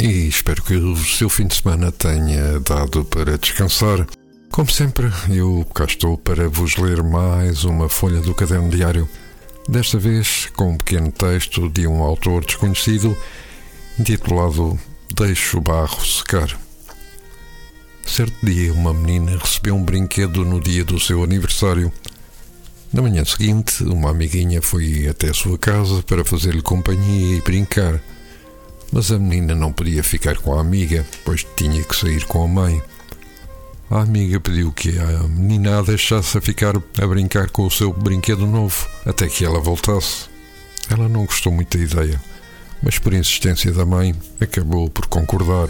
e espero que o seu fim de semana tenha dado para descansar. Como sempre, eu cá estou para vos ler mais uma folha do caderno diário, desta vez com um pequeno texto de um autor desconhecido, intitulado Deixo o barro secar. Certo dia, uma menina recebeu um brinquedo no dia do seu aniversário. Na manhã seguinte, uma amiguinha foi até a sua casa para fazer-lhe companhia e brincar. Mas a menina não podia ficar com a amiga, pois tinha que sair com a mãe. A amiga pediu que a menina a deixasse a ficar a brincar com o seu brinquedo novo, até que ela voltasse. Ela não gostou muito da ideia, mas por insistência da mãe, acabou por concordar.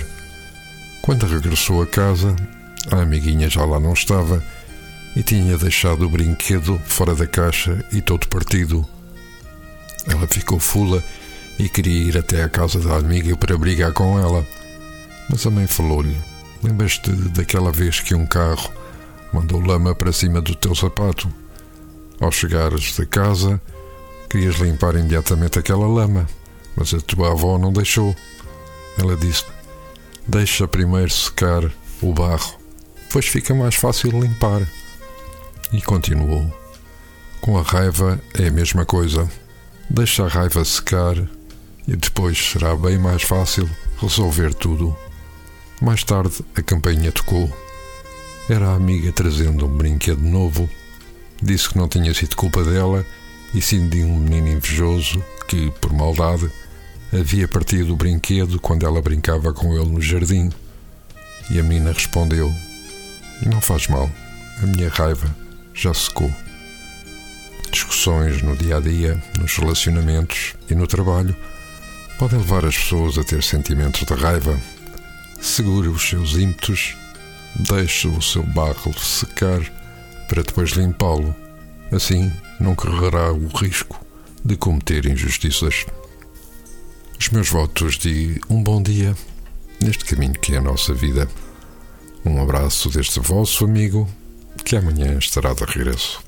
Quando regressou a casa, a amiguinha já lá não estava e tinha deixado o brinquedo fora da caixa e todo partido. Ela ficou fula e queria ir até à casa da amiga para brigar com ela. Mas a mãe falou-lhe: Lembras-te daquela vez que um carro mandou lama para cima do teu sapato? Ao chegares da casa, querias limpar imediatamente aquela lama, mas a tua avó não deixou. Ela disse: Deixa primeiro secar o barro, pois fica mais fácil limpar. E continuou: Com a raiva é a mesma coisa. Deixa a raiva secar e depois será bem mais fácil resolver tudo. Mais tarde a campainha tocou. Era a amiga trazendo um brinquedo novo. Disse que não tinha sido culpa dela e sim de um menino invejoso que, por maldade, havia partido o brinquedo quando ela brincava com ele no jardim. E a menina respondeu: Não faz mal, a minha raiva já secou. Discussões no dia a dia, nos relacionamentos e no trabalho podem levar as pessoas a ter sentimentos de raiva. Segure os seus ímpetos, deixe o seu barro secar para depois limpá-lo. Assim não correrá o risco de cometer injustiças. Os meus votos de um bom dia neste caminho que é a nossa vida. Um abraço deste vosso amigo que amanhã estará de regresso.